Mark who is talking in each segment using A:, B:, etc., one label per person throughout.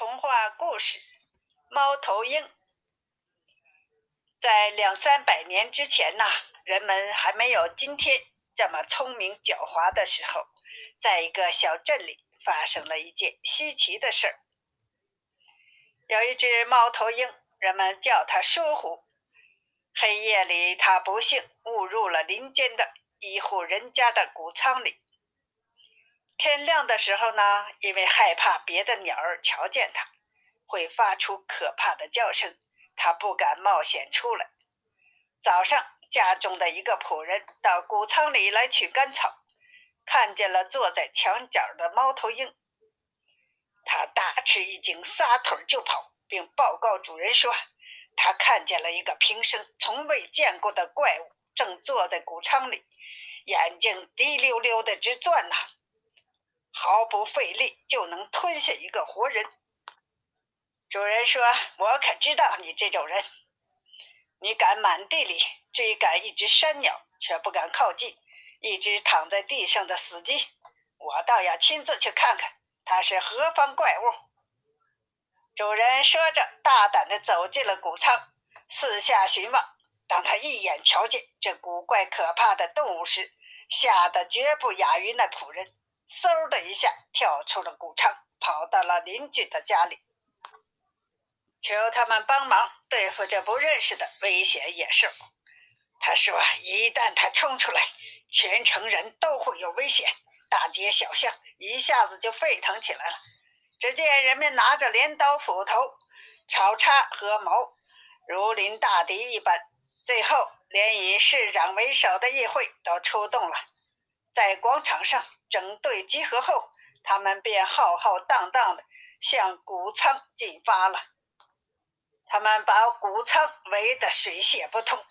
A: 童话故事《猫头鹰》在两三百年之前呐，人们还没有今天这么聪明狡猾的时候，在一个小镇里发生了一件稀奇的事儿。有一只猫头鹰，人们叫它说虎。黑夜里，它不幸误入了林间的一户人家的谷仓里。天亮的时候呢，因为害怕别的鸟儿瞧见它，会发出可怕的叫声，它不敢冒险出来。早上，家中的一个仆人到谷仓里来取干草，看见了坐在墙角的猫头鹰，他大吃一惊，撒腿就跑，并报告主人说，他看见了一个平生从未见过的怪物，正坐在谷仓里，眼睛滴溜溜的直转呐。毫不费力就能吞下一个活人。主人说：“我可知道你这种人，你敢满地里追赶一只山鸟，却不敢靠近一只躺在地上的死鸡。我倒要亲自去看看它是何方怪物。”主人说着，大胆地走进了谷仓，四下寻望。当他一眼瞧见这古怪可怕的动物时，吓得绝不亚于那仆人。嗖的一下跳出了谷仓，跑到了邻居的家里，求他们帮忙对付这不认识的危险野兽。他说：“一旦他冲出来，全城人都会有危险，大街小巷一下子就沸腾起来了。只见人们拿着镰刀、斧头、草叉和矛，如临大敌一般。最后，连以市长为首的议会都出动了。”在广场上整队集合后，他们便浩浩荡荡地向谷仓进发了。他们把谷仓围得水泄不通。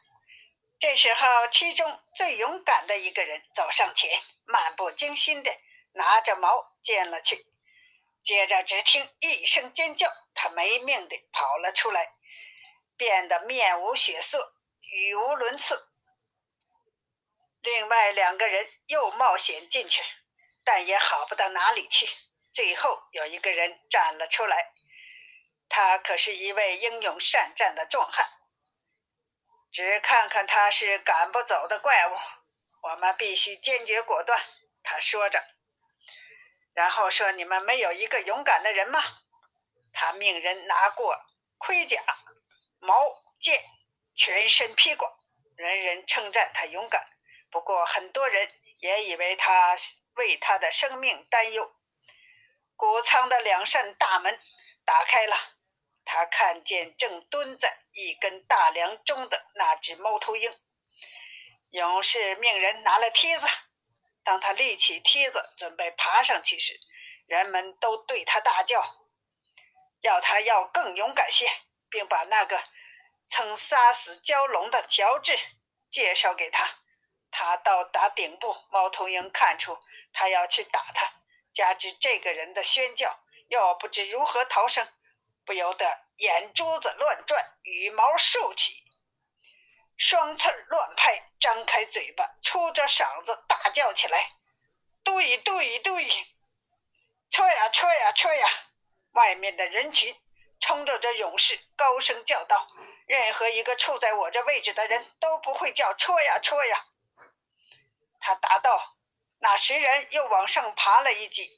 A: 这时候，其中最勇敢的一个人走上前，漫不经心地拿着矛进了去。接着，只听一声尖叫，他没命地跑了出来，变得面无血色，语无伦次。另外两个人又冒险进去，但也好不到哪里去。最后有一个人站了出来，他可是一位英勇善战的壮汉。只看看他是赶不走的怪物，我们必须坚决果断。他说着，然后说：“你们没有一个勇敢的人吗？”他命人拿过盔甲、矛、剑，全身披挂，人人称赞他勇敢。不过，很多人也以为他为他的生命担忧。谷仓的两扇大门打开了，他看见正蹲在一根大梁中的那只猫头鹰。勇士命人拿了梯子，当他立起梯子准备爬上去时，人们都对他大叫，要他要更勇敢些，并把那个曾杀死蛟龙的乔治介绍给他。他到达顶部，猫头鹰看出他要去打他，加之这个人的宣教，又不知如何逃生，不由得眼珠子乱转，羽毛竖起，双翅乱拍，张开嘴巴，粗着嗓子大叫起来：“对对对，撤呀撤呀撤呀！”外面的人群冲着这勇士高声叫道：“任何一个处在我这位置的人都不会叫撤呀撤呀！”他答道：“那谁人又往上爬了一级，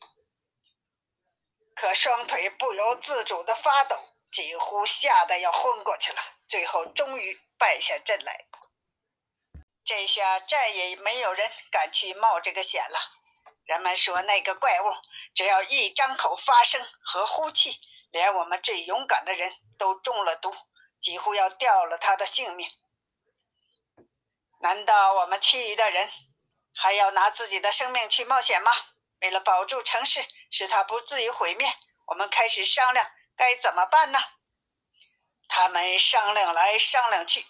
A: 可双腿不由自主地发抖，几乎吓得要昏过去了。最后终于败下阵来。这下再也没有人敢去冒这个险了。人们说，那个怪物只要一张口发声和呼气，连我们最勇敢的人都中了毒，几乎要掉了他的性命。难道我们其余的人？”还要拿自己的生命去冒险吗？为了保住城市，使它不至于毁灭，我们开始商量该怎么办呢？他们商量来商量去，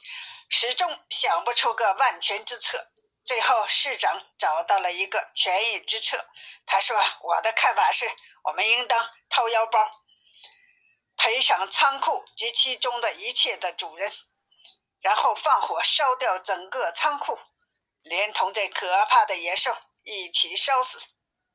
A: 始终想不出个万全之策。最后，市长找到了一个权宜之策。他说：“我的看法是，我们应当掏腰包，赔偿仓库及其中的一切的主人，然后放火烧掉整个仓库。”连同这可怕的野兽一起烧死，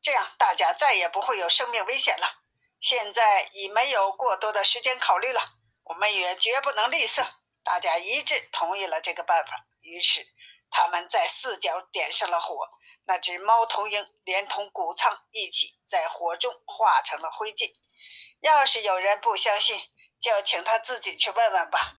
A: 这样大家再也不会有生命危险了。现在已没有过多的时间考虑了，我们也绝不能吝啬。大家一致同意了这个办法。于是，他们在四角点上了火。那只猫头鹰连同谷仓一起在火中化成了灰烬。要是有人不相信，就请他自己去问问吧。